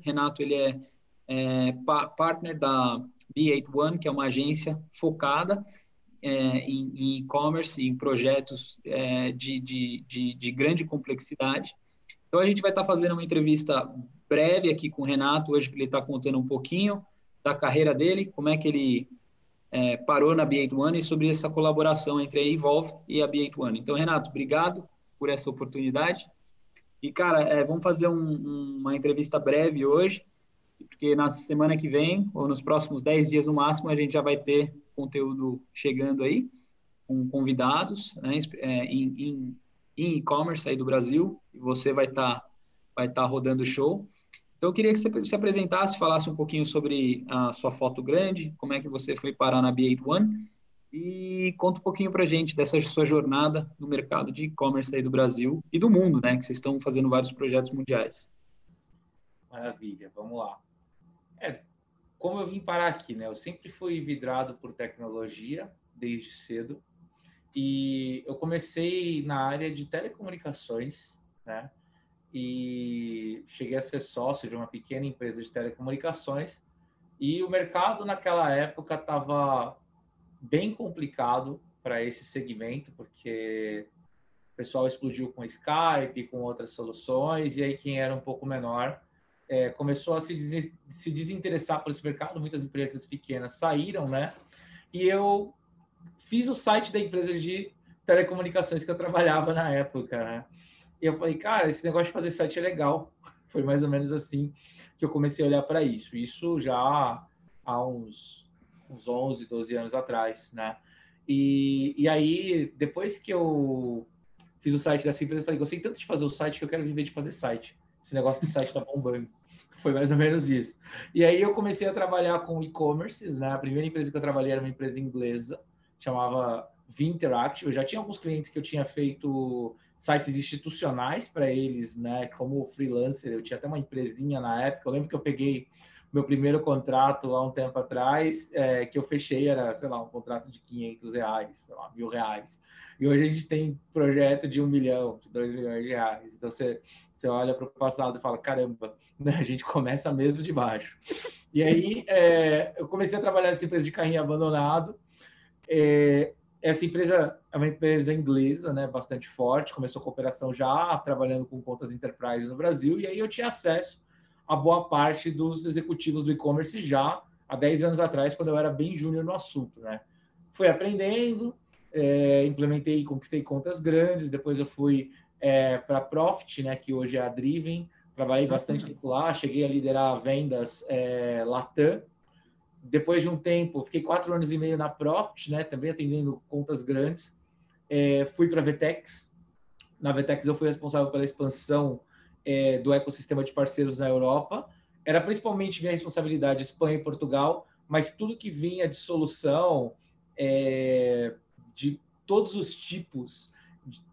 Renato, ele é, é partner da B81, que é uma agência focada é, em e-commerce, em projetos é, de, de, de, de, grande complexidade. Então, a gente vai estar fazendo uma entrevista breve aqui com o Renato, hoje, ele estar contando um pouquinho da carreira dele, como é que ele é, parou na B81 e sobre essa colaboração entre a Evolve e a B81. Então, Renato, obrigado por essa oportunidade. E, cara, é, vamos fazer um, uma entrevista breve hoje, porque na semana que vem, ou nos próximos 10 dias no máximo, a gente já vai ter conteúdo chegando aí, com convidados né, é, em e-commerce aí do Brasil, e você vai estar tá, vai tá rodando o show. Então, eu queria que você se apresentasse, falasse um pouquinho sobre a sua foto grande, como é que você foi parar na B81 e conta um pouquinho para gente dessa sua jornada no mercado de e-commerce aí do Brasil e do mundo, né? Que vocês estão fazendo vários projetos mundiais. Maravilha, vamos lá. É, como eu vim parar aqui, né? Eu sempre fui vidrado por tecnologia desde cedo e eu comecei na área de telecomunicações, né? e cheguei a ser sócio de uma pequena empresa de telecomunicações e o mercado naquela época estava bem complicado para esse segmento porque o pessoal explodiu com Skype, com outras soluções e aí quem era um pouco menor é, começou a se, des se desinteressar por esse mercado, muitas empresas pequenas saíram, né? E eu fiz o site da empresa de telecomunicações que eu trabalhava na época, né? E eu falei, cara, esse negócio de fazer site é legal. Foi mais ou menos assim que eu comecei a olhar para isso. Isso já há uns, uns 11, 12 anos atrás, né? E, e aí, depois que eu fiz o site dessa empresa, eu falei, gostei tanto de fazer o site que eu quero viver de fazer site. Esse negócio de site tá bombando. Foi mais ou menos isso. E aí eu comecei a trabalhar com e-commerces, né? A primeira empresa que eu trabalhei era uma empresa inglesa, chamava Vinteractive. Eu já tinha alguns clientes que eu tinha feito sites institucionais para eles, né? Como freelancer, eu tinha até uma empresinha na época. Eu lembro que eu peguei meu primeiro contrato há um tempo atrás, é, que eu fechei era, sei lá, um contrato de 500 reais, sei lá, mil reais. E hoje a gente tem projeto de um milhão, de dois milhões de reais. Então você, você olha para o passado e fala, caramba, né? a gente começa mesmo de baixo. E aí é, eu comecei a trabalhar nessa empresa de carrinho abandonado. É, essa empresa é uma empresa inglesa, né, bastante forte, começou com operação já trabalhando com contas enterprise no Brasil, e aí eu tinha acesso a boa parte dos executivos do e-commerce já há 10 anos atrás, quando eu era bem júnior no assunto, né. Fui aprendendo, é, implementei e conquistei contas grandes, depois eu fui é, para a Profit, né, que hoje é a Driven, trabalhei bastante tempo lá, cheguei a liderar vendas é, Latam, depois de um tempo, fiquei quatro anos e meio na Profit, né, também atendendo contas grandes. É, fui para a Vetex. Na Vetex eu fui responsável pela expansão é, do ecossistema de parceiros na Europa. Era principalmente minha responsabilidade Espanha e Portugal, mas tudo que vinha de solução é, de todos os tipos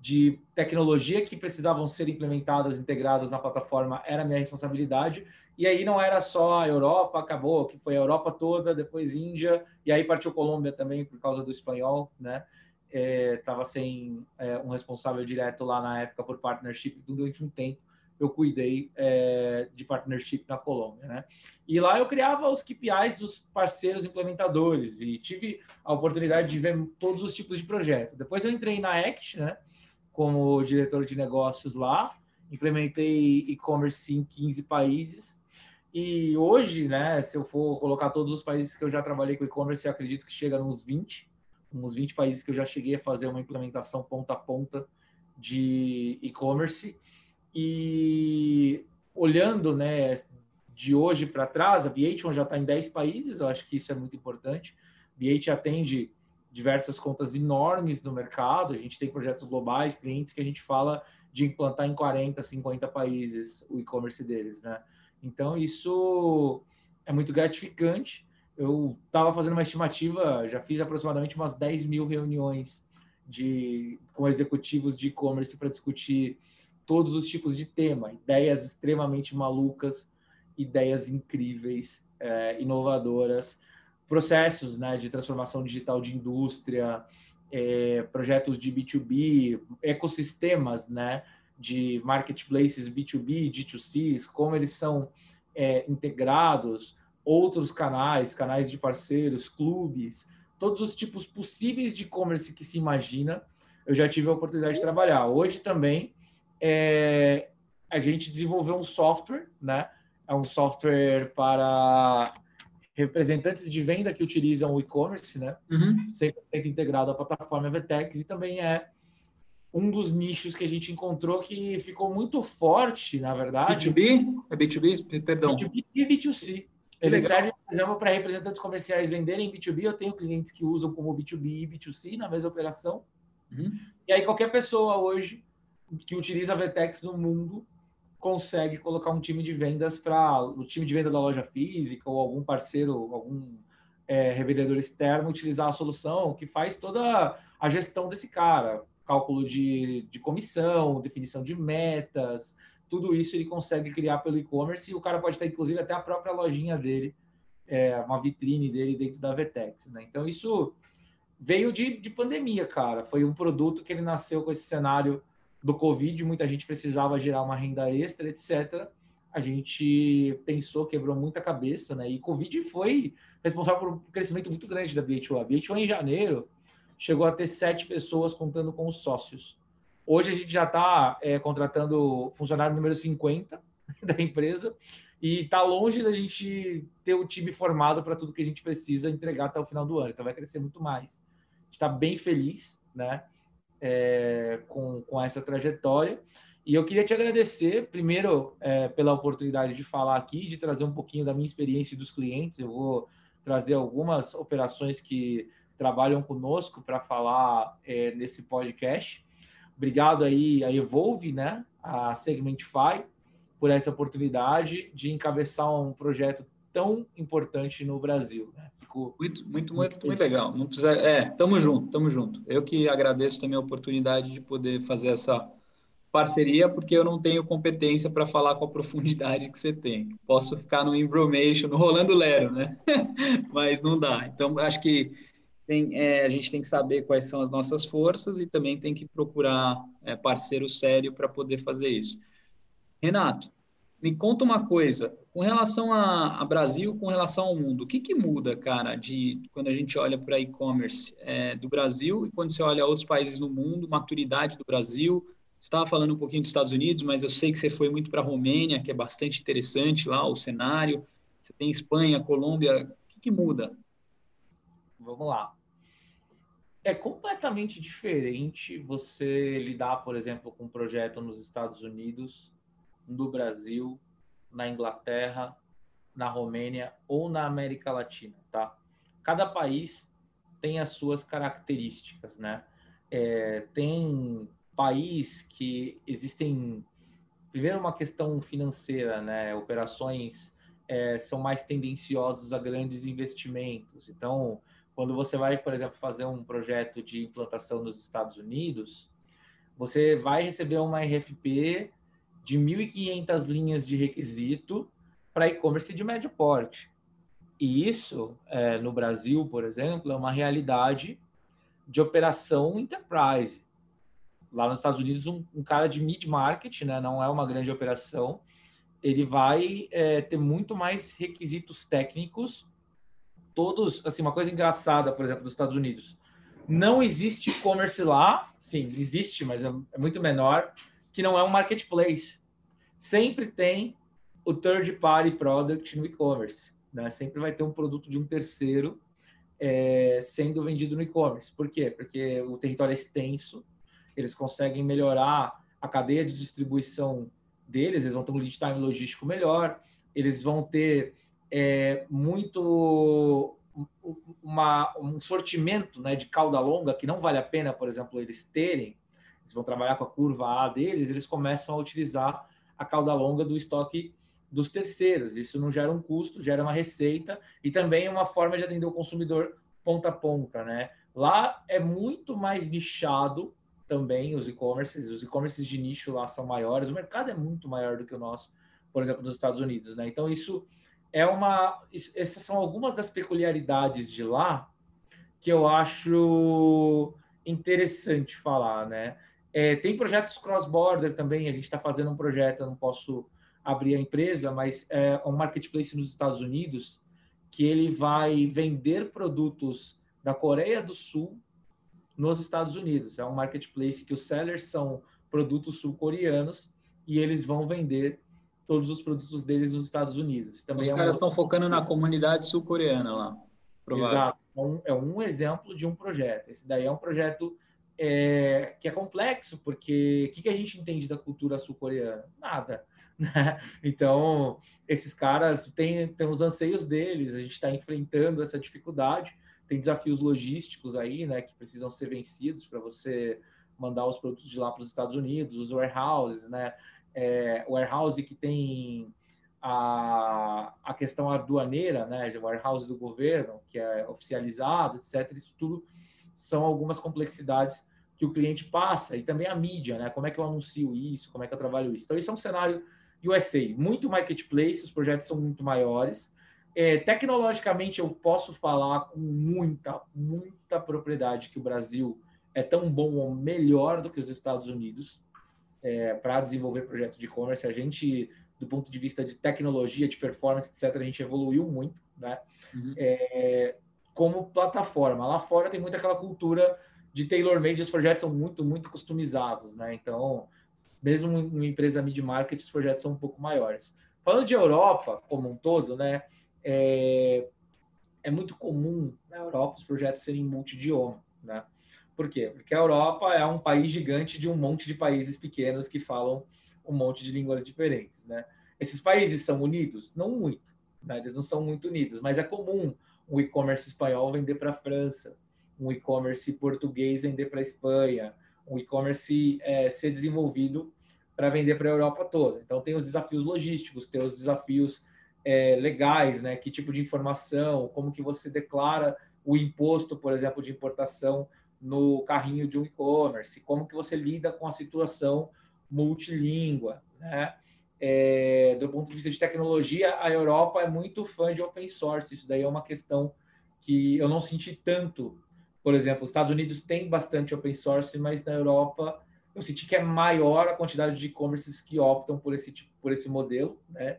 de tecnologia que precisavam ser implementadas, integradas na plataforma, era minha responsabilidade. E aí não era só a Europa, acabou, que foi a Europa toda, depois Índia, e aí partiu Colômbia também por causa do espanhol, né? Estava é, sem é, um responsável direto lá na época por partnership durante um tempo eu cuidei é, de partnership na Colômbia, né? E lá eu criava os KPIs dos parceiros implementadores e tive a oportunidade de ver todos os tipos de projetos. Depois eu entrei na Act, né? Como diretor de negócios lá, implementei e-commerce em 15 países. E hoje, né, se eu for colocar todos os países que eu já trabalhei com e-commerce, acredito que chega nos 20, uns 20 países que eu já cheguei a fazer uma implementação ponta a ponta de e-commerce. E olhando né, de hoje para trás, a B8 já está em 10 países, eu acho que isso é muito importante. A B8 atende diversas contas enormes no mercado, a gente tem projetos globais, clientes que a gente fala de implantar em 40, 50 países o e-commerce deles, né? Então, isso é muito gratificante. Eu estava fazendo uma estimativa, já fiz aproximadamente umas 10 mil reuniões de, com executivos de e-commerce para discutir todos os tipos de tema, ideias extremamente malucas, ideias incríveis, é, inovadoras, processos né, de transformação digital de indústria, é, projetos de B2B, ecossistemas né, de marketplaces B2B, D2C, como eles são é, integrados, outros canais, canais de parceiros, clubes, todos os tipos possíveis de e-commerce que se imagina, eu já tive a oportunidade de trabalhar. Hoje também é, a gente desenvolveu um software, né? É um software para representantes de venda que utilizam o e-commerce, né? Uhum. 100% integrado à plataforma Vetex e também é um dos nichos que a gente encontrou que ficou muito forte, na verdade. B2B? É B2B? Perdão. B2B e B2C. Ele serve, por exemplo, para representantes comerciais venderem B2B. Eu tenho clientes que usam como B2B e B2C na mesma operação. Uhum. E aí qualquer pessoa hoje que utiliza a Vetex no mundo consegue colocar um time de vendas para o time de venda da loja física ou algum parceiro, algum é, revendedor externo utilizar a solução que faz toda a gestão desse cara, cálculo de, de comissão, definição de metas, tudo isso ele consegue criar pelo e-commerce e o cara pode ter, inclusive, até a própria lojinha dele, é, uma vitrine dele dentro da Vetex. Né? Então, isso veio de, de pandemia, cara. Foi um produto que ele nasceu com esse cenário do Covid, muita gente precisava gerar uma renda extra, etc. A gente pensou, quebrou muita cabeça, né? E Covid foi responsável por um crescimento muito grande da BH1. A BH1 em janeiro chegou a ter sete pessoas contando com os sócios. Hoje a gente já está é, contratando funcionário número 50 da empresa e está longe da gente ter o time formado para tudo que a gente precisa entregar até o final do ano. Então vai crescer muito mais. A gente está bem feliz, né? É, com, com essa trajetória. E eu queria te agradecer, primeiro, é, pela oportunidade de falar aqui, de trazer um pouquinho da minha experiência e dos clientes. Eu vou trazer algumas operações que trabalham conosco para falar é, nesse podcast. Obrigado aí a Evolve, né, a Segmentify, por essa oportunidade de encabeçar um projeto tão importante no Brasil. Né? Muito, muito, muito, muito legal. Não precisa, é, tamo junto, tamo junto. Eu que agradeço também a oportunidade de poder fazer essa parceria, porque eu não tenho competência para falar com a profundidade que você tem. Posso ficar no Embromation, no Rolando Lero, né? Mas não dá. Então, acho que tem, é, a gente tem que saber quais são as nossas forças e também tem que procurar é, parceiro sério para poder fazer isso. Renato, me conta uma coisa, com relação a, a, Brasil, com relação ao mundo, o que, que muda, cara, de quando a gente olha para e-commerce é, do Brasil e quando você olha outros países no mundo, maturidade do Brasil? Você estava falando um pouquinho dos Estados Unidos, mas eu sei que você foi muito para a Romênia, que é bastante interessante lá o cenário. Você tem Espanha, Colômbia, o que, que muda? Vamos lá. É completamente diferente você lidar, por exemplo, com um projeto nos Estados Unidos no Brasil, na Inglaterra, na Romênia ou na América Latina, tá? Cada país tem as suas características, né? É, tem país que existem primeiro uma questão financeira, né? Operações é, são mais tendenciosas a grandes investimentos. Então, quando você vai, por exemplo, fazer um projeto de implantação nos Estados Unidos, você vai receber uma RFP de 1.500 linhas de requisito para e-commerce de médio porte. E isso, é, no Brasil, por exemplo, é uma realidade de operação enterprise. Lá nos Estados Unidos, um, um cara de mid-market, né, não é uma grande operação, ele vai é, ter muito mais requisitos técnicos, todos, assim, uma coisa engraçada, por exemplo, dos Estados Unidos. Não existe e-commerce lá, sim, existe, mas é, é muito menor, que não é um marketplace. Sempre tem o third party product no e-commerce, né? Sempre vai ter um produto de um terceiro é, sendo vendido no e-commerce. Por quê? Porque o território é extenso, eles conseguem melhorar a cadeia de distribuição deles, eles vão ter um lead time logístico melhor, eles vão ter é, muito uma, um sortimento né, de cauda longa que não vale a pena, por exemplo, eles terem eles vão trabalhar com a curva A deles, eles começam a utilizar a cauda longa do estoque dos terceiros. Isso não gera um custo, gera uma receita e também é uma forma de atender o consumidor ponta a ponta, né? Lá é muito mais nichado também os e-commerces, os e-commerces de nicho lá são maiores, o mercado é muito maior do que o nosso, por exemplo, nos Estados Unidos, né? Então isso é uma essas são algumas das peculiaridades de lá que eu acho interessante falar, né? É, tem projetos cross-border também, a gente está fazendo um projeto, eu não posso abrir a empresa, mas é um marketplace nos Estados Unidos que ele vai vender produtos da Coreia do Sul nos Estados Unidos. É um marketplace que os sellers são produtos sul-coreanos e eles vão vender todos os produtos deles nos Estados Unidos. Também os é caras estão focando na comunidade sul-coreana lá. Provável. Exato. É um, é um exemplo de um projeto. Esse daí é um projeto é, que é complexo, porque o que, que a gente entende da cultura sul-coreana? Nada. Né? Então, esses caras têm, têm os anseios deles, a gente está enfrentando essa dificuldade, tem desafios logísticos aí, né, que precisam ser vencidos para você mandar os produtos de lá para os Estados Unidos, os warehouses, né, é, warehouse que tem a, a questão aduaneira, né, o warehouse do governo, que é oficializado, etc. Isso tudo são algumas complexidades que o cliente passa e também a mídia, né? Como é que eu anuncio isso? Como é que eu trabalho isso? Então, isso é um cenário USA, muito marketplace, os projetos são muito maiores. É, tecnologicamente, eu posso falar com muita, muita propriedade que o Brasil é tão bom ou melhor do que os Estados Unidos é, para desenvolver projetos de e-commerce. A gente, do ponto de vista de tecnologia, de performance, etc., a gente evoluiu muito, né? Uhum. É, como plataforma. Lá fora tem muito aquela cultura de tailor-made, os projetos são muito, muito customizados, né? Então, mesmo em uma empresa mid-market, os projetos são um pouco maiores. Falando de Europa como um todo, né? É, é muito comum na Europa os projetos serem multidioma, né? Por quê? Porque a Europa é um país gigante de um monte de países pequenos que falam um monte de línguas diferentes, né? Esses países são unidos? Não muito, né? Eles não são muito unidos, mas é comum um e-commerce espanhol vender para a França, um e-commerce português vender para a Espanha, um e-commerce é, ser desenvolvido para vender para a Europa toda. Então, tem os desafios logísticos, tem os desafios é, legais, né? Que tipo de informação, como que você declara o imposto, por exemplo, de importação no carrinho de um e-commerce, como que você lida com a situação multilíngua, né? É, do ponto de vista de tecnologia, a Europa é muito fã de open source. Isso daí é uma questão que eu não senti tanto. Por exemplo, os Estados Unidos tem bastante open source, mas na Europa eu senti que é maior a quantidade de e-commerces que optam por esse tipo, por esse modelo, né?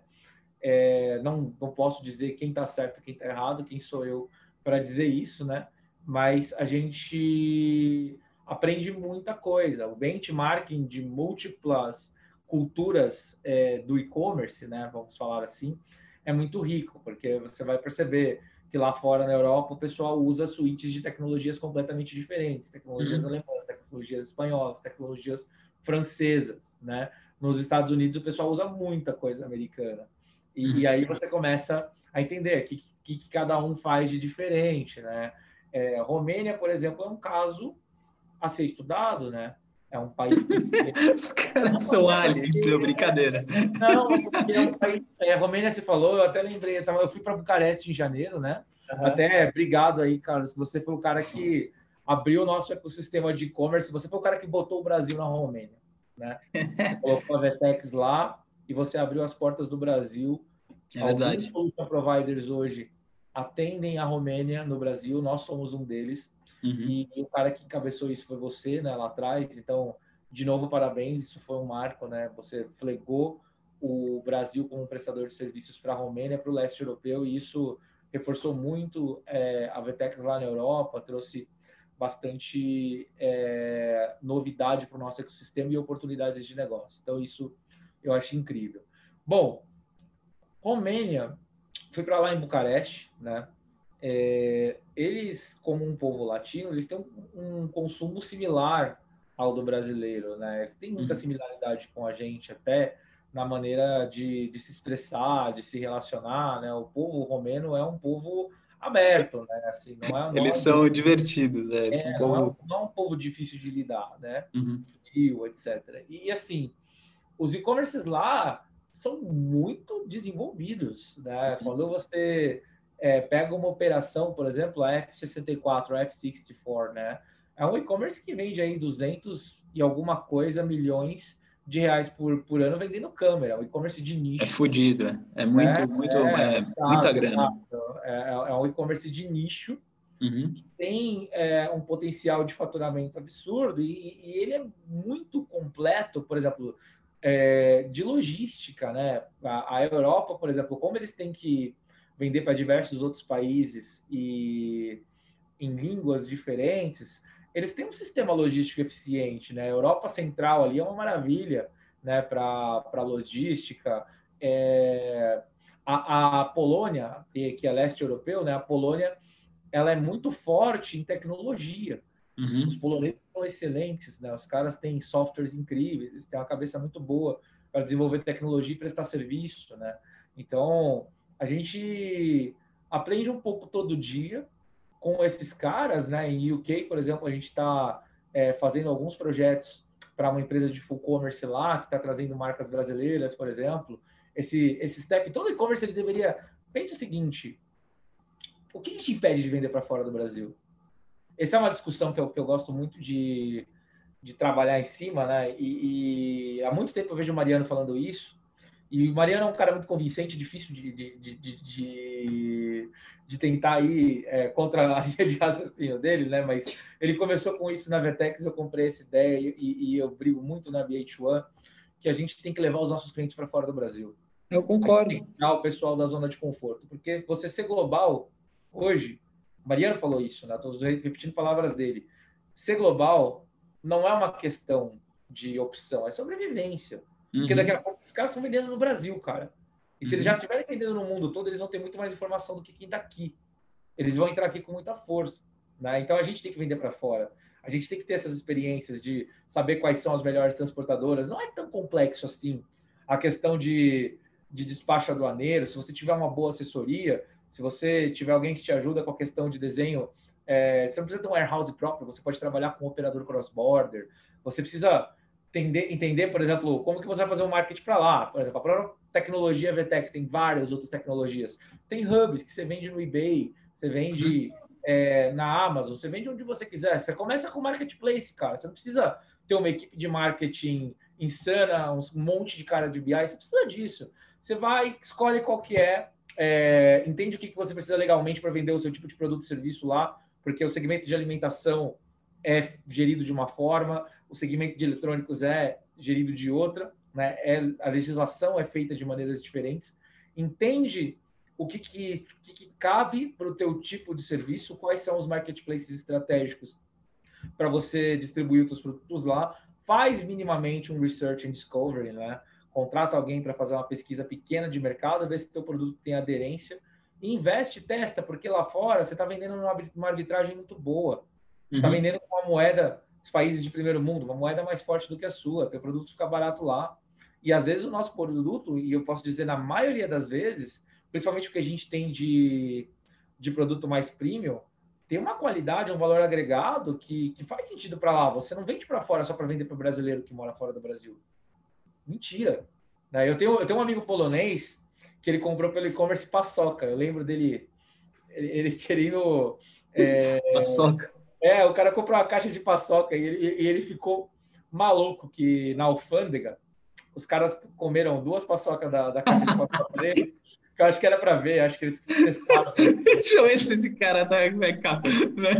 É, não, não posso dizer quem está certo, quem está errado, quem sou eu para dizer isso, né? Mas a gente aprende muita coisa. O benchmarking de múltiplas culturas é, do e-commerce, né, vamos falar assim, é muito rico, porque você vai perceber que lá fora na Europa o pessoal usa suítes de tecnologias completamente diferentes, tecnologias uhum. alemãs, tecnologias espanholas, tecnologias francesas, né? Nos Estados Unidos o pessoal usa muita coisa americana. E, uhum. e aí você começa a entender o que, que, que, cada um faz de diferente, né? É, Romênia, por exemplo, é um caso a ser estudado, né? É um país. Que... Os caras são aliens, meu, brincadeira. Não, porque é um país. É, a Romênia se falou, eu até lembrei, eu fui para Bucareste em janeiro, né? Uhum. Até obrigado aí, Carlos. Você foi o cara que abriu o nosso ecossistema de e-commerce. Você foi o cara que botou o Brasil na Romênia, né? Você colocou a Vetex lá e você abriu as portas do Brasil. É verdade. Alguns providers hoje atendem a Romênia no Brasil, nós somos um deles. Uhum. E, o cara que encabeçou isso foi você, né, lá atrás. Então, de novo, parabéns. Isso foi um marco, né? Você flegou o Brasil como prestador de serviços para a Romênia, para o leste europeu, e isso reforçou muito é, a Vetex lá na Europa, trouxe bastante é, novidade para o nosso ecossistema e oportunidades de negócio. Então, isso eu acho incrível. Bom, Romênia, fui para lá em Bucareste, né? É, eles, como um povo latino, eles têm um, um, consumo similar ao do brasileiro, né? Eles têm muita uhum. similaridade com a gente, até na maneira de, de, se expressar, de se relacionar, né? O povo romeno é um povo aberto, né? Assim, não é, não eles é um são divertidos, né? É, um povo... não, é, não, é, um povo difícil de lidar, né? Uhum. Frio, etc. E, assim, os e-commerces lá são muito desenvolvidos, né? Uhum. Quando você é, pega uma operação, por exemplo, a F64, a F64, né? É um e-commerce que vende aí 200 e alguma coisa milhões de reais por, por ano vendendo câmera, é um e-commerce de nicho. É fodido, é. é muito, né? muito, é, é muita grana. É, é, um e-commerce de nicho uhum. que tem é, um potencial de faturamento absurdo e, e, ele é muito completo, por exemplo, é, de logística, né? A, a, Europa, por exemplo, como eles têm que vender para diversos outros países e em línguas diferentes, eles têm um sistema logístico eficiente, né? A Europa Central ali é uma maravilha, né? Para logística. É, a, a, Polônia, que, que é leste europeu, né? A Polônia, ela é muito forte em tecnologia. Uhum. Os poloneses são excelentes, né? Os caras têm softwares incríveis, têm uma cabeça muito boa para desenvolver tecnologia e prestar serviço, né? Então, a gente aprende um pouco todo dia com esses caras, né? Em UK, por exemplo, a gente está é, fazendo alguns projetos para uma empresa de full commerce lá, que está trazendo marcas brasileiras, por exemplo. Esse, esse step, todo e-commerce ele deveria. Pense o seguinte: o que te impede de vender para fora do Brasil? essa é uma discussão que eu, que eu gosto muito de, de trabalhar em cima, né? E, e, há muito tempo eu vejo o Mariano falando isso. E o Mariano é um cara muito convincente, difícil de, de, de, de, tentar ir é, contra a linha de raciocínio dele, né? Mas ele começou com isso na Vetex, eu comprei essa ideia e, eu brigo muito na VH1, que a gente tem que levar os nossos clientes para fora do Brasil. Eu concordo. Tem que tirar o pessoal da zona de conforto, porque você ser global hoje Mariano falou isso, né? Estou repetindo palavras dele. Ser global não é uma questão de opção, é sobrevivência. Uhum. Porque daqui a pouco esses caras estão vendendo no Brasil, cara. E se uhum. eles já estiverem vendendo no mundo todo, eles vão ter muito mais informação do que quem está aqui. Eles vão entrar aqui com muita força. Né? Então a gente tem que vender para fora. A gente tem que ter essas experiências de saber quais são as melhores transportadoras. Não é tão complexo assim. A questão de, de despacho aduaneiro, se você tiver uma boa assessoria, se você tiver alguém que te ajuda com a questão de desenho, é, você não precisa ter um warehouse próprio, você pode trabalhar com um operador cross-border. Você precisa entender, entender, por exemplo, como que você vai fazer um marketing para lá. Por exemplo, a própria tecnologia VTEX tem várias outras tecnologias. Tem hubs que você vende no eBay, você vende uhum. é, na Amazon, você vende onde você quiser. Você começa com marketplace, cara. Você não precisa ter uma equipe de marketing insana, um monte de cara de BI, você precisa disso. Você vai, escolhe qual que é é, entende o que, que você precisa legalmente para vender o seu tipo de produto e serviço lá, porque o segmento de alimentação é gerido de uma forma, o segmento de eletrônicos é gerido de outra, né? É, a legislação é feita de maneiras diferentes. Entende o que, que, que, cabe para o teu tipo de serviço, quais são os marketplaces estratégicos para você distribuir os seus produtos lá, faz minimamente um research and discovery, né? contrata alguém para fazer uma pesquisa pequena de mercado, ver se o teu produto tem aderência, e investe, testa, porque lá fora você está vendendo uma arbitragem muito boa. Está uhum. vendendo com uma moeda dos países de primeiro mundo, uma moeda mais forte do que a sua, teu produto fica barato lá. E às vezes o nosso produto, e eu posso dizer na maioria das vezes, principalmente o que a gente tem de, de produto mais premium, tem uma qualidade, um valor agregado que, que faz sentido para lá. Você não vende para fora só para vender para o brasileiro que mora fora do Brasil. Mentira. Né, eu tenho, eu tenho um amigo polonês que ele comprou pelo e-commerce paçoca. Eu lembro dele, ele, ele querendo. É, paçoca. É, o cara comprou uma caixa de paçoca e ele, e ele ficou maluco que na alfândega os caras comeram duas paçocas da, da caixa de paçoca dele. Que eu acho que era para ver, acho que eles testaram. Deixa eu ver se esse cara tá cá, né?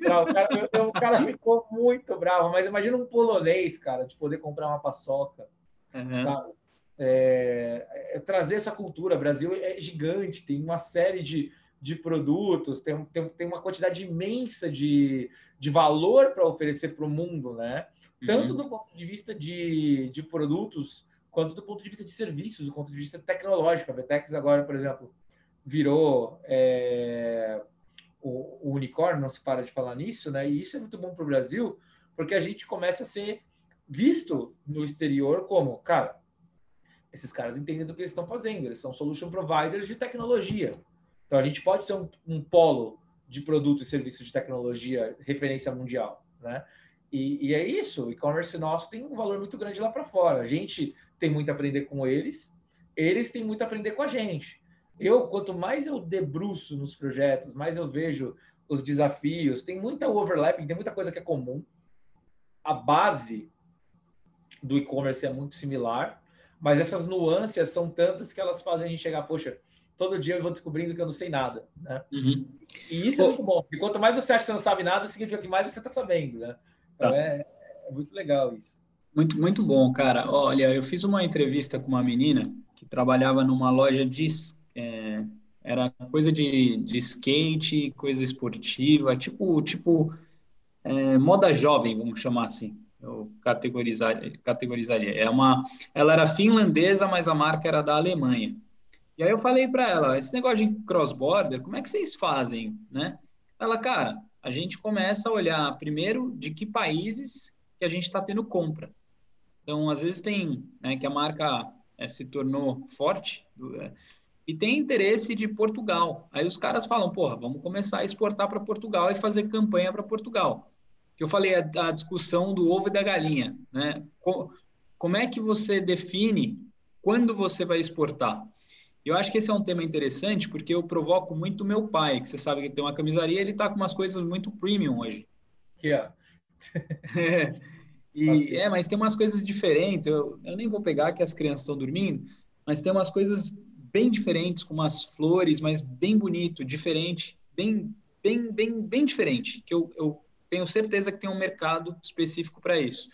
Não, o, cara, o cara ficou muito bravo, mas imagina um polonês, cara, de poder comprar uma paçoca uhum. sabe? É, é, trazer essa cultura. O Brasil é gigante, tem uma série de, de produtos, tem, tem, tem uma quantidade imensa de, de valor para oferecer para o mundo, né? Tanto uhum. do ponto de vista de, de produtos, quanto do ponto de vista de serviços, do ponto de vista tecnológico. A Vetex agora, por exemplo, virou é, o, o unicórnio, não se para de falar nisso, né? E isso é muito bom para o Brasil, porque a gente começa a ser visto no exterior como, cara, esses caras entendem do que eles estão fazendo, eles são solution providers de tecnologia. Então a gente pode ser um, um polo de produto e serviço de tecnologia referência mundial, né? E, e é isso, o e-commerce nosso tem um valor muito grande lá para fora. A gente tem muito a aprender com eles, eles têm muito a aprender com a gente. Eu, quanto mais eu debruço nos projetos, mais eu vejo os desafios, tem muita overlapping, tem muita coisa que é comum. A base do e-commerce é muito similar, mas essas nuances são tantas que elas fazem a gente chegar, poxa, todo dia eu vou descobrindo que eu não sei nada, né? Uhum. E isso é muito bom, porque quanto mais você acha que você não sabe nada, significa que mais você está sabendo, né? Então tá. é, é, muito legal isso. Muito, muito bom, cara. Olha, eu fiz uma entrevista com uma menina que trabalhava numa loja de. É, era coisa de, de skate, coisa esportiva, tipo, tipo é, moda jovem, vamos chamar assim. Eu categorizar, categorizaria. É uma, ela era finlandesa, mas a marca era da Alemanha. E aí eu falei para ela, esse negócio de cross-border, como é que vocês fazem, né? Ela, cara, a gente começa a olhar primeiro de que países que a gente está tendo compra. Então, às vezes tem, né, que a marca é, se tornou forte é, e tem interesse de Portugal. Aí os caras falam, porra, vamos começar a exportar para Portugal e fazer campanha para Portugal. Que eu falei a, a, discussão do ovo e da galinha, né? Co como é que você define quando você vai exportar? Eu acho que esse é um tema interessante porque eu provoco muito meu pai, que você sabe que tem uma camisaria, ele está com umas coisas muito premium hoje. Que é. é. E, é, mas tem umas coisas diferentes. Eu, eu nem vou pegar que as crianças estão dormindo, mas tem umas coisas bem diferentes, com umas flores, mas bem bonito, diferente, bem, bem, bem, bem diferente. Que eu, eu tenho certeza que tem um mercado específico para isso.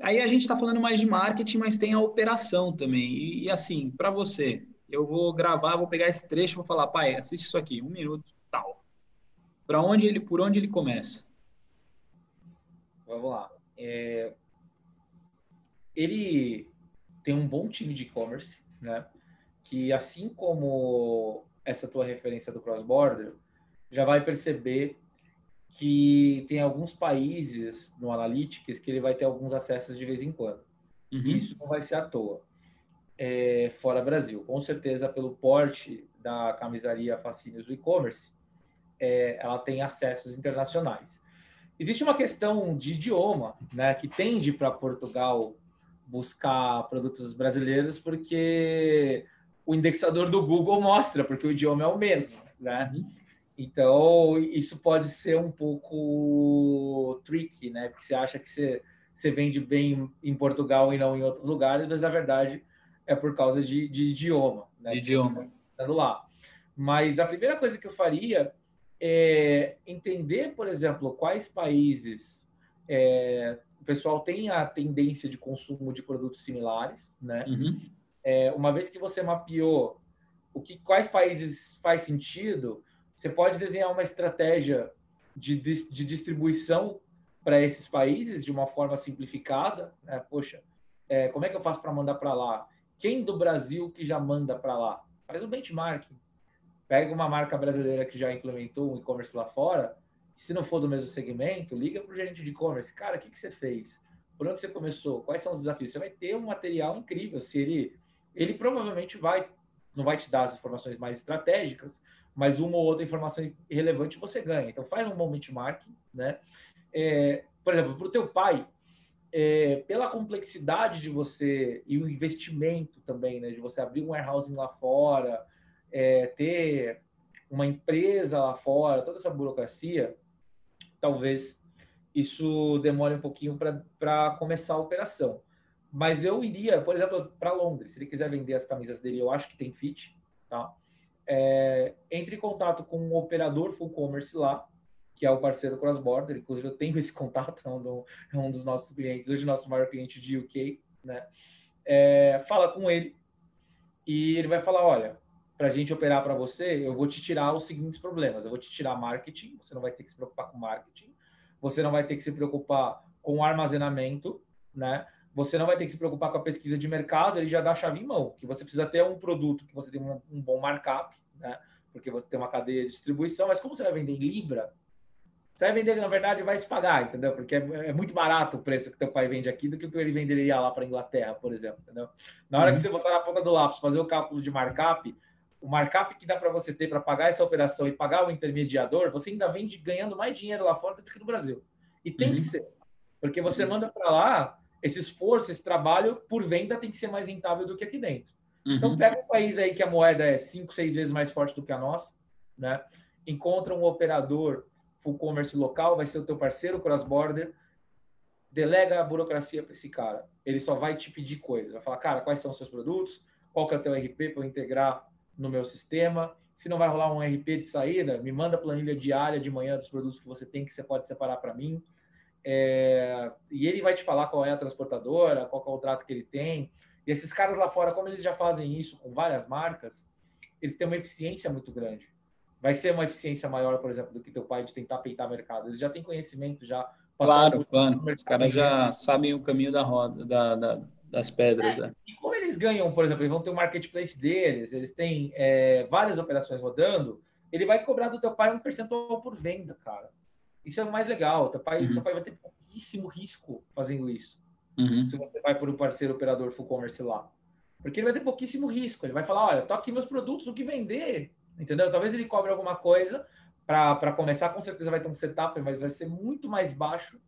Aí a gente está falando mais de marketing, mas tem a operação também. E, e assim, para você, eu vou gravar, vou pegar esse trecho, vou falar, pai, assiste isso aqui, um minuto, tal. Para onde ele, por onde ele começa? Vamos lá. É... Ele tem um bom time de e-commerce, né? Que assim como essa tua referência do cross-border, já vai perceber que tem alguns países no Analytics que ele vai ter alguns acessos de vez em quando. Uhum. Isso não vai ser à toa. É, fora Brasil. Com certeza, pelo porte da camisaria Fascínios do e-commerce, é, ela tem acessos internacionais. Existe uma questão de idioma, né, que tende para Portugal buscar produtos brasileiros porque o indexador do Google mostra, porque o idioma é o mesmo, né? Uhum. Então, isso pode ser um pouco tricky, né? Porque você acha que você, você vende bem em Portugal e não em outros lugares, mas na verdade é por causa de, de idioma, né? De idioma. Tá lá. Mas a primeira coisa que eu faria é entender, por exemplo, quais países é, o pessoal tem a tendência de consumo de produtos similares, né? Uhum. É, uma vez que você mapeou o que, quais países faz sentido, você pode desenhar uma estratégia de, de distribuição para esses países de uma forma simplificada. Né? Poxa, é, como é que eu faço para mandar para lá? Quem do Brasil que já manda para lá? Faz um benchmarking. Pega uma marca brasileira que já implementou um e-commerce lá fora. Se não for do mesmo segmento, liga para o gerente de e-commerce. Cara, o que, que você fez? Por onde você começou? Quais são os desafios? Você vai ter um material incrível. Se ele, ele provavelmente vai, não vai te dar as informações mais estratégicas, mas uma ou outra informação relevante você ganha. Então faz um bom benchmark, né? É, por exemplo, para o teu pai, é, pela complexidade de você e o investimento também, né? De você abrir um warehousing lá fora, é, ter uma empresa lá fora, toda essa burocracia, talvez isso demore um pouquinho para começar a operação. Mas eu iria, por exemplo, para Londres. Se ele quiser vender as camisas dele, eu acho que tem fit, tá? é, entre em contato com um operador full commerce lá, que é o parceiro Cross Border. Inclusive, eu tenho esse contato, é um, do, é um dos nossos clientes, hoje nosso maior cliente de UK, né? É, fala com ele e ele vai falar: olha, para a gente operar para você, eu vou te tirar os seguintes problemas. Eu vou te tirar marketing, você não vai ter que se preocupar com marketing, você não vai ter que se preocupar com armazenamento, né? Você não vai ter que se preocupar com a pesquisa de mercado, ele já dá a chave em mão, que você precisa ter um produto que você tem um, um bom markup, né? Porque você tem uma cadeia de distribuição, mas como você vai vender em Libra, você vai vender, na verdade, vai se pagar, entendeu? Porque é, é muito barato o preço que teu pai vende aqui do que o que ele venderia lá para Inglaterra, por exemplo, entendeu? Na hora uhum. que você botar na ponta do lápis, fazer o cálculo de markup, o markup que dá para você ter para pagar essa operação e pagar o intermediador, você ainda vende ganhando mais dinheiro lá fora do que no Brasil. E tem uhum. que ser. Porque você manda para lá, esse esforço, esse trabalho por venda tem que ser mais rentável do que aqui dentro. Uhum. Então, pega um país aí que a moeda é cinco, seis vezes mais forte do que a nossa, né? Encontra um operador full commerce local, vai ser o teu parceiro cross-border, delega a burocracia para esse cara. Ele só vai te pedir coisa. Vai falar, cara, quais são os seus produtos? Qual que é o teu RP para eu integrar no meu sistema? Se não vai rolar um RP de saída, me manda a planilha diária de manhã dos produtos que você tem que você pode separar para mim é, e ele vai te falar qual é a transportadora, qual é o contrato que ele tem. E esses caras lá fora, como eles já fazem isso com várias marcas, eles têm uma eficiência muito grande. Vai ser uma eficiência maior, por exemplo, do que teu pai de tentar peitar mercado. Eles já têm conhecimento, já Claro, claro. Os caras já sabem o caminho da roda, da, da das pedras. É. Né? E como eles ganham, por exemplo, eles vão ter um marketplace deles, eles têm é, várias operações rodando, ele vai cobrar do teu pai um percentual por venda, cara. Isso é o mais legal. Teu pai, uhum. teu pai vai ter pouquíssimo risco fazendo isso. Uhum. Se você vai por um parceiro operador full commerce lá. Porque ele vai ter pouquíssimo risco. Ele vai falar: olha, tô aqui meus produtos, o que vender. Entendeu? Talvez ele cobre alguma coisa para começar, com certeza vai ter um setup, mas vai ser muito mais baixo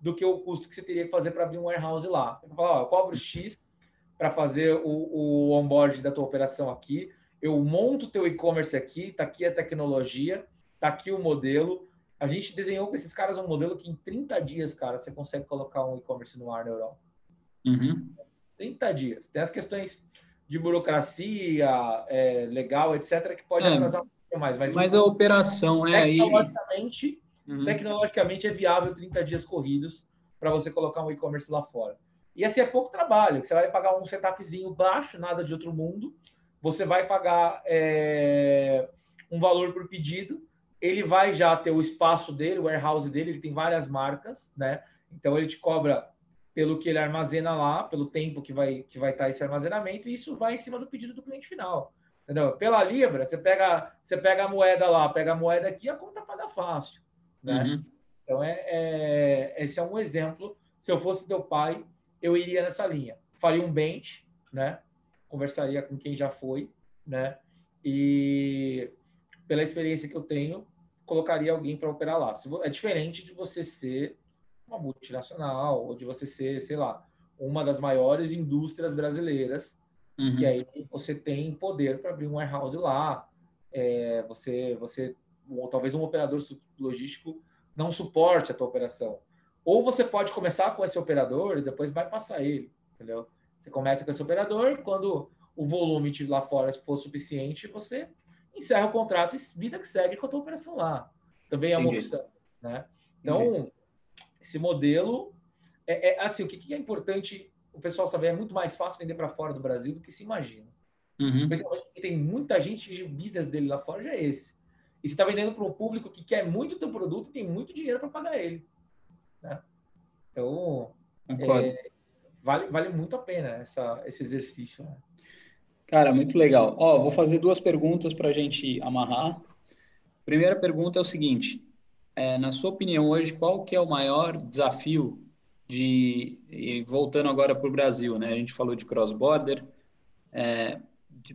do que o custo que você teria que fazer para abrir um warehouse lá. Ele vai falar: ó, eu cobro X para fazer o, o onboard da tua operação aqui. Eu monto teu e-commerce aqui, tá aqui a tecnologia, tá aqui o modelo a gente desenhou com esses caras um modelo que em 30 dias, cara, você consegue colocar um e-commerce no ar na Europa. Uhum. 30 dias. Tem as questões de burocracia, é, legal, etc., que pode é, atrasar um pouco mais. Mas, mas a operação é aí. Tecnologicamente, uhum. tecnologicamente é viável 30 dias corridos para você colocar um e-commerce lá fora. E assim é pouco trabalho. Você vai pagar um setupzinho baixo, nada de outro mundo. Você vai pagar é, um valor por pedido ele vai já ter o espaço dele, o warehouse dele, ele tem várias marcas, né? Então ele te cobra pelo que ele armazena lá, pelo tempo que vai que vai estar esse armazenamento, e isso vai em cima do pedido do cliente final. Entendeu? Pela Libra, você pega, você pega a moeda lá, pega a moeda aqui, a conta paga fácil, né? Uhum. Então é, é, esse é um exemplo. Se eu fosse teu pai, eu iria nessa linha. Faria um bench, né? Conversaria com quem já foi, né? E pela experiência que eu tenho, colocaria alguém para operar lá. É diferente de você ser uma multinacional ou de você ser, sei lá, uma das maiores indústrias brasileiras, uhum. que aí você tem poder para abrir um warehouse lá. É, você, você, ou talvez um operador logístico não suporte a tua operação. Ou você pode começar com esse operador e depois vai passar ele, entendeu? Você começa com esse operador, quando o volume lá fora for suficiente, você encerra o contrato e vida que segue com a tua operação lá. Também é uma Entendi. opção, né? Então, Entendi. esse modelo é, é, assim, o que, que, é importante o pessoal saber, é muito mais fácil vender para fora do Brasil do que se imagina. Uhum. Principalmente porque tem muita gente, o business dele lá fora já é esse. E você está vendendo para um público que quer muito o teu produto e tem muito dinheiro para pagar ele. Né? Então, é, vale, vale muito a pena essa, esse exercício. Né? Cara, muito legal. Ó, vou fazer duas perguntas para a gente amarrar. Primeira pergunta é o seguinte: é, na sua opinião hoje, qual que é o maior desafio de voltando agora para o Brasil, né? A gente falou de cross-border, é,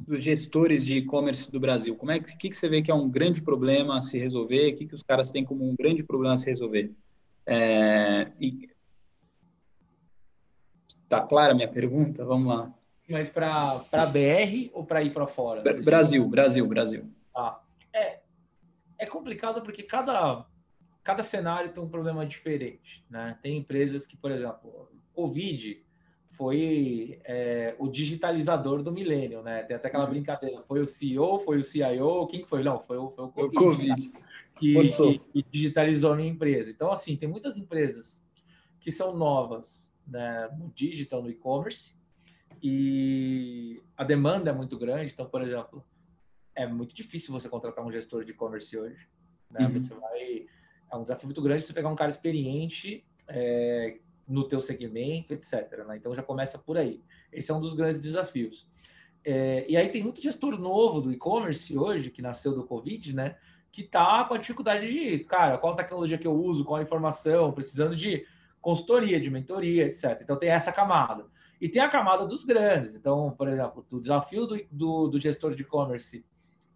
dos gestores de e-commerce do Brasil. Como é que, que, que você vê que é um grande problema a se resolver? O que, que os caras têm como um grande problema a se resolver? É, e... Tá clara a minha pergunta? Vamos lá. Mas para BR ou para ir para fora? Brasil, Brasil, Brasil. Ah, é, é complicado porque cada, cada cenário tem um problema diferente. Né? Tem empresas que, por exemplo, Covid foi é, o digitalizador do milênio, né? Tem até aquela uhum. brincadeira, foi o CEO, foi o CIO, quem foi? Não, foi o, foi o Covid, o COVID. Né? Que, que, que, digitalizou a minha empresa. Então, assim, tem muitas empresas que são novas né, no digital, no e-commerce, e a demanda é muito grande. Então, por exemplo, é muito difícil você contratar um gestor de e-commerce hoje. Né? Uhum. Você vai é um desafio muito grande você pegar um cara experiente é, no teu segmento, etc. Né? Então já começa por aí. Esse é um dos grandes desafios. É, e aí tem muito gestor novo do e-commerce hoje que nasceu do Covid, né? Que tá com a dificuldade de, cara, qual tecnologia que eu uso, qual a informação, precisando de consultoria, de mentoria, etc. Então tem essa camada. E tem a camada dos grandes. Então, por exemplo, o desafio do, do, do gestor de e-commerce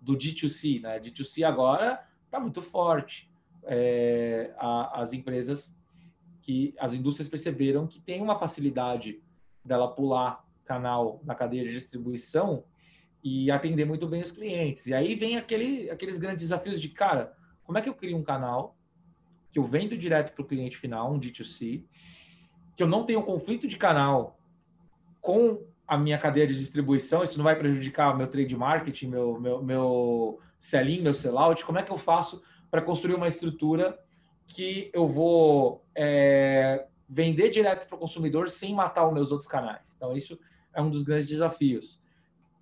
do D2C, né? D2C agora está muito forte. É, a, as empresas que as indústrias perceberam que tem uma facilidade dela pular canal na cadeia de distribuição e atender muito bem os clientes. E aí vem aquele, aqueles grandes desafios de, cara, como é que eu crio um canal que eu vendo direto para o cliente final, um D2C, que eu não tenho conflito de canal com a minha cadeia de distribuição, isso não vai prejudicar meu trade marketing, meu, meu, meu sell-in, meu sell-out, como é que eu faço para construir uma estrutura que eu vou é, vender direto para o consumidor sem matar os meus outros canais? Então, isso é um dos grandes desafios.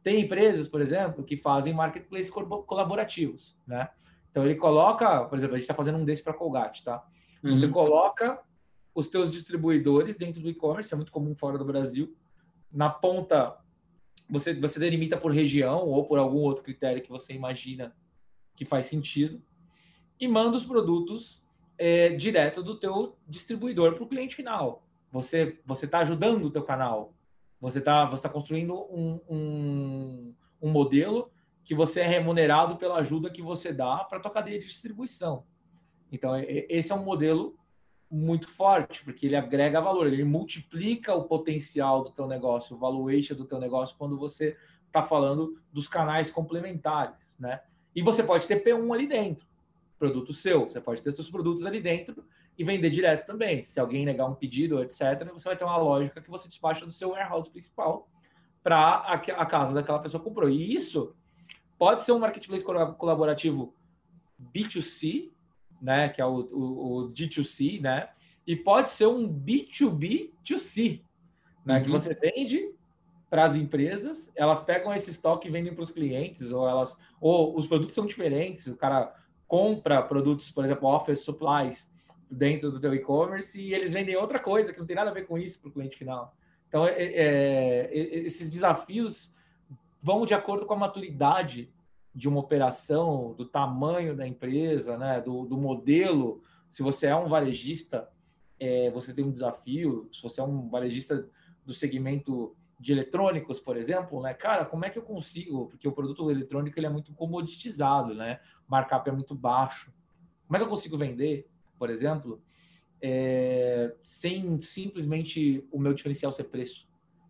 Tem empresas, por exemplo, que fazem marketplace colaborativos, né? Então, ele coloca, por exemplo, a gente está fazendo um desse para Colgate, tá? Uhum. Você coloca os teus distribuidores dentro do e-commerce, é muito comum fora do Brasil. Na ponta, você, você delimita por região ou por algum outro critério que você imagina que faz sentido e manda os produtos é, direto do teu distribuidor para o cliente final. Você você está ajudando o teu canal. Você está você tá construindo um, um, um modelo que você é remunerado pela ajuda que você dá para a tua cadeia de distribuição. Então, esse é um modelo muito forte, porque ele agrega valor, ele multiplica o potencial do teu negócio, o valuation do teu negócio quando você está falando dos canais complementares, né? E você pode ter P1 ali dentro, produto seu, você pode ter seus produtos ali dentro e vender direto também. Se alguém negar um pedido, etc., você vai ter uma lógica que você despacha do seu warehouse principal para a casa daquela pessoa que comprou. E isso pode ser um marketplace colaborativo B2C, né, que é o, o, o D2C, né, e pode ser um B2B2C, né, uhum. que você vende para as empresas, elas pegam esse estoque e vendem para os clientes, ou elas, ou os produtos são diferentes, o cara compra produtos, por exemplo, office supplies dentro do teu e-commerce e eles vendem outra coisa que não tem nada a ver com isso para o cliente final. Então, é, é, é, esses desafios vão de acordo com a maturidade de uma operação, do tamanho da empresa, né, do, do modelo. Se você é um varejista, é, você tem um desafio. Se você é um varejista do segmento de eletrônicos, por exemplo, né, cara, como é que eu consigo? Porque o produto eletrônico ele é muito comoditizado, né? O markup é muito baixo. Como é que eu consigo vender, por exemplo, é, sem simplesmente o meu diferencial ser preço?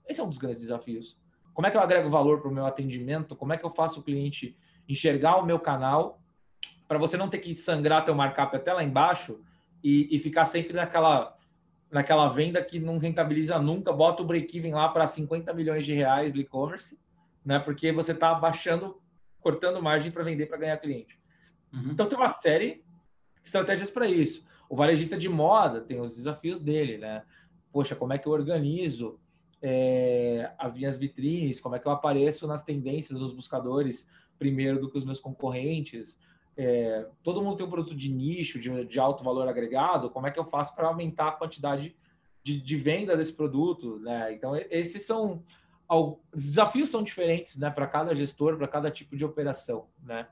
Esse é um dos grandes desafios. Como é que eu agrego valor para o meu atendimento? Como é que eu faço o cliente enxergar o meu canal para você não ter que sangrar teu markup até lá embaixo e, e ficar sempre naquela naquela venda que não rentabiliza nunca, bota o break-even lá para 50 milhões de reais do e-commerce, né? Porque você está baixando, cortando margem para vender para ganhar cliente. Uhum. Então tem uma série de estratégias para isso. O varejista de moda tem os desafios dele, né? Poxa, como é que eu organizo é, as minhas vitrines? Como é que eu apareço nas tendências dos buscadores primeiro do que os meus concorrentes. É, todo mundo tem um produto de nicho, de, de, alto valor agregado. Como é que eu faço para aumentar a quantidade de, de, venda desse produto? Né? Então, esses são. Os desafios são diferentes né, para cada gestor, para cada tipo de operação. Né?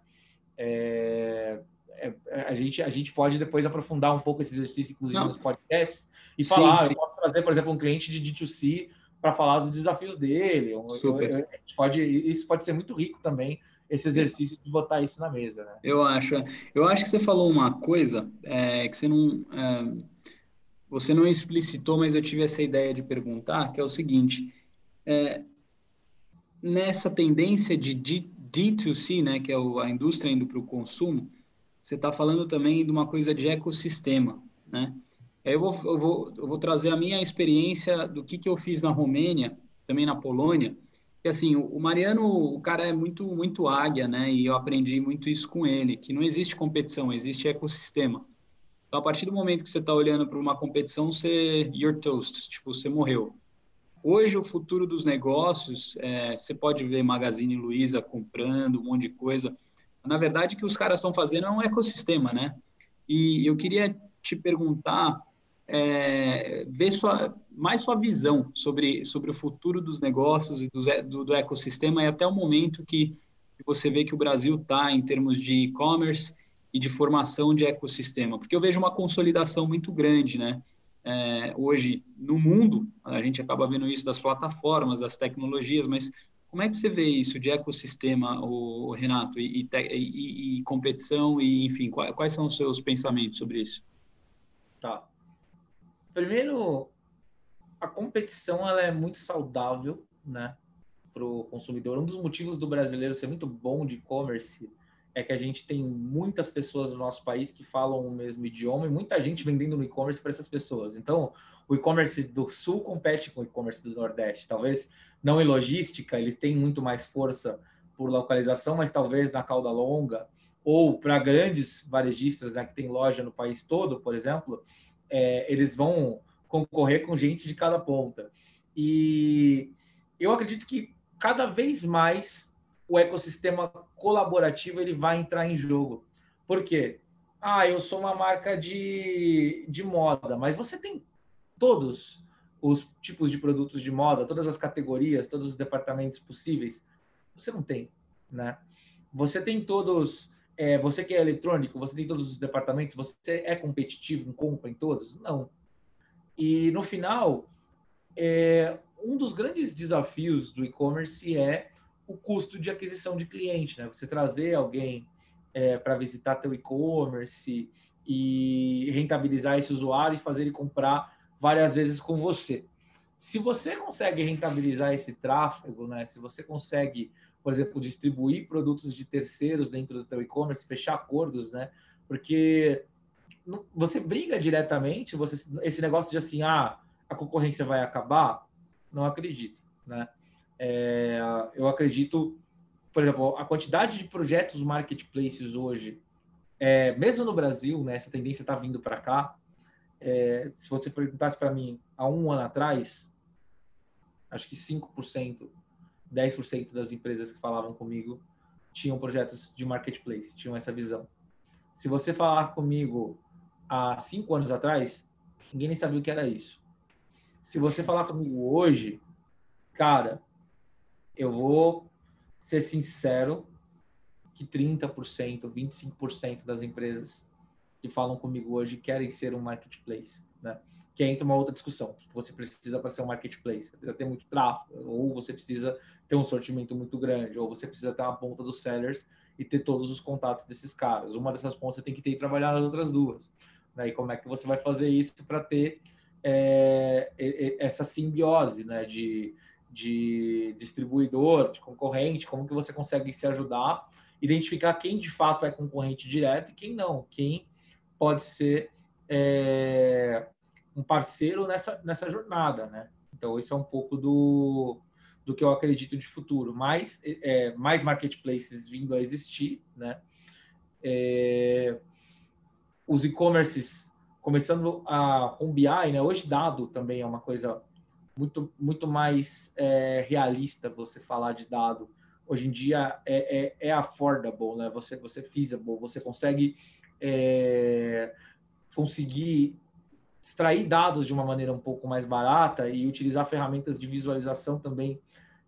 É, é, é, a, gente, a gente pode depois aprofundar um pouco esse exercício, inclusive, Não. nos podcasts, e sim, falar. Sim. Eu posso trazer, por exemplo, um cliente de D2C para falar dos desafios dele. Super. Eu, eu, pode, isso pode ser muito rico também esse exercício de botar isso na mesa. Né? Eu acho. É. Eu acho que você falou uma coisa é, que você não, é, você não explicitou, mas eu tive essa ideia de perguntar, que é o seguinte: é, nessa tendência de D, D2C, né, que é a indústria indo para o consumo, você está falando também de uma coisa de ecossistema, né? Eu vou, eu, vou, eu vou trazer a minha experiência do que, que eu fiz na Romênia, também na Polônia, que assim, o Mariano, o cara é muito muito águia, né? E eu aprendi muito isso com ele, que não existe competição, existe ecossistema. Então, a partir do momento que você está olhando para uma competição, você you're toast, tipo, você morreu. Hoje, o futuro dos negócios, é, você pode ver Magazine Luiza comprando um monte de coisa. Na verdade, o que os caras estão fazendo é um ecossistema, né? E eu queria te perguntar é, ver sua, mais sua visão sobre, sobre o futuro dos negócios e do, do, ecossistema e até o momento que, você vê que o Brasil está em termos de e-commerce e de formação de ecossistema, porque eu vejo uma consolidação muito grande, né? É, hoje no mundo, a gente acaba vendo isso das plataformas, das tecnologias, mas como é que você vê isso de ecossistema, o Renato, e, e, e, e competição, e enfim, quais, quais são os seus pensamentos sobre isso? Tá. Primeiro, a competição ela é muito saudável, né, para o consumidor. Um dos motivos do brasileiro ser muito bom de e-commerce é que a gente tem muitas pessoas no nosso país que falam o mesmo idioma e muita gente vendendo no e-commerce para essas pessoas. Então, o e-commerce do Sul compete com o e-commerce do Nordeste. Talvez não em logística, eles têm muito mais força por localização, mas talvez na cauda longa ou para grandes varejistas né, que tem loja no país todo, por exemplo, é, eles vão concorrer com gente de cada ponta. E eu acredito que cada vez mais o ecossistema colaborativo ele vai entrar em jogo. Por quê? Ah, eu sou uma marca de, de moda, mas você tem todos os tipos de produtos de moda, todas as categorias, todos os departamentos possíveis. Você não tem, né? Você tem todos, é, você que é eletrônico, você tem todos os departamentos, você é competitivo, compra em todos? Não. E no final, é, um dos grandes desafios do e-commerce é o custo de aquisição de cliente, né? Você trazer alguém é, para visitar teu e-commerce e rentabilizar esse usuário e fazer ele comprar várias vezes com você. Se você consegue rentabilizar esse tráfego, né? Se você consegue, por exemplo, distribuir produtos de terceiros dentro do teu e-commerce, fechar acordos, né? Porque você briga diretamente, você esse negócio de assim, ah, a concorrência vai acabar, não acredito, né? É, eu acredito, por exemplo, a quantidade de projetos marketplaces hoje, é, mesmo no Brasil, né, essa tendência está vindo para cá. É, se você perguntasse para mim há um ano atrás, acho que 5%, 10% das empresas que falavam comigo tinham projetos de marketplace, tinham essa visão. Se você falar comigo há cinco anos atrás, ninguém nem sabia o que era isso. Se você falar comigo hoje, cara, eu vou ser sincero que 30%, 25% das empresas que falam comigo hoje querem ser um marketplace, né? Que entra uma outra discussão, que você precisa para ser um marketplace? Você precisa ter muito tráfego, ou você precisa ter um sortimento muito grande, ou você precisa ter uma ponta dos sellers e ter todos os contatos desses caras. Uma dessas pontas você tem que ter e trabalhar nas outras duas. Né? E como é que você vai fazer isso para ter é, essa simbiose, né? De, de distribuidor, de concorrente, como que você consegue se ajudar, identificar quem de fato é concorrente direto e quem não, quem pode ser é, um parceiro nessa, nessa jornada, né? Então, isso é um pouco do, do que eu acredito de futuro. Mais, é, mais marketplaces vindo a existir, né? É, os e-commerces começando a com BI, né? Hoje dado também é uma coisa muito, muito mais é, realista você falar de dado. Hoje em dia é, é, é affordable, né? Você, você feasible, você consegue é, conseguir extrair dados de uma maneira um pouco mais barata e utilizar ferramentas de visualização também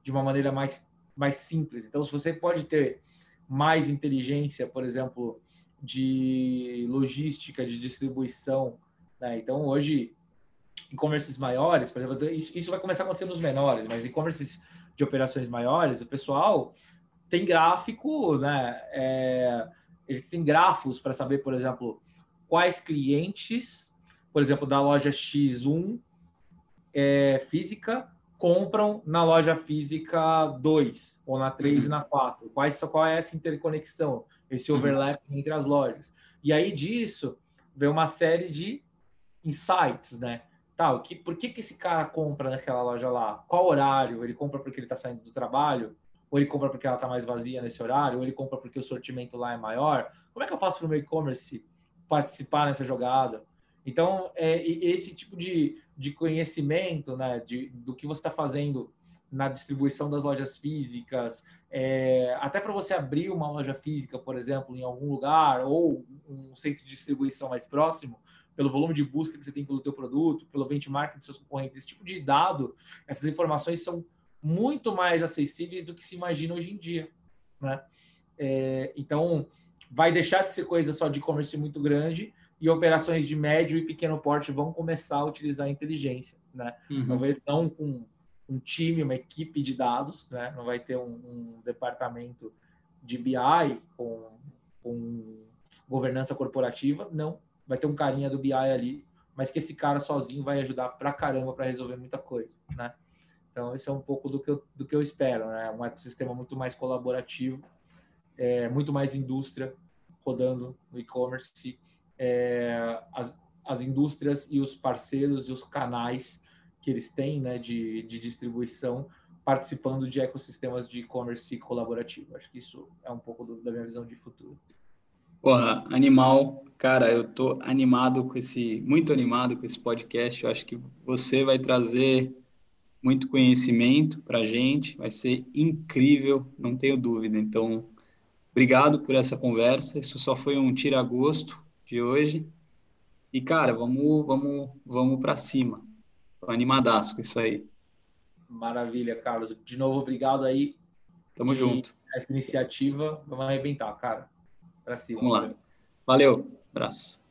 de uma maneira mais, mais simples. Então, se você pode ter mais inteligência, por exemplo, de logística, de distribuição, né? Então, hoje, e-commerces maiores, por exemplo, isso, isso vai começar a acontecer nos menores, mas e-commerces de operações maiores, o pessoal tem gráfico, né? É, eles têm grafos para saber, por exemplo, quais clientes, por exemplo, da loja X1 é, física compram na loja física 2, ou na 3 uhum. e na 4. Quais, qual é essa interconexão, esse uhum. overlap uhum. entre as lojas? E aí disso vem uma série de insights, né? Tá, que, por que, que esse cara compra naquela loja lá? Qual horário? Ele compra porque ele está saindo do trabalho? Ou ele compra porque ela está mais vazia nesse horário? Ou ele compra porque o sortimento lá é maior? Como é que eu faço para o meu e-commerce participar nessa jogada? Então, é, esse tipo de, de conhecimento né, de, do que você está fazendo na distribuição das lojas físicas, é, até para você abrir uma loja física, por exemplo, em algum lugar, ou um centro de distribuição mais próximo, pelo volume de busca que você tem pelo teu produto, pelo benchmark dos seus concorrentes, esse tipo de dado, essas informações são muito mais acessíveis do que se imagina hoje em dia, né? É, então, vai deixar de ser coisa só de e-commerce muito grande e operações de médio e pequeno porte vão começar a utilizar a inteligência, né? Uhum. Talvez não com um time, uma equipe de dados, né? Não vai ter um, um departamento de BI com, com governança corporativa, não, vai ter um carinha do BI ali, mas que esse cara sozinho vai ajudar pra caramba para resolver muita coisa, né? Então, esse é um pouco do que eu, do que eu espero, né? Um ecossistema muito mais colaborativo, é, muito mais indústria rodando no e-commerce, é, as, as indústrias e os parceiros e os canais que eles têm né, de, de distribuição participando de ecossistemas de e-commerce colaborativo. Acho que isso é um pouco do, da minha visão de futuro. Porra, animal. Cara, eu tô animado com esse, muito animado com esse podcast. Eu acho que você vai trazer muito conhecimento para gente, vai ser incrível, não tenho dúvida. Então, obrigado por essa conversa. Isso só foi um tira-gosto de hoje. E, cara, vamos, vamos, vamos para cima. Tô animadaço com isso aí. Maravilha, Carlos. De novo, obrigado aí. Tamo e junto. Essa iniciativa, vamos arrebentar, cara. Para cima. Vamos lá. Valeu. Abraço.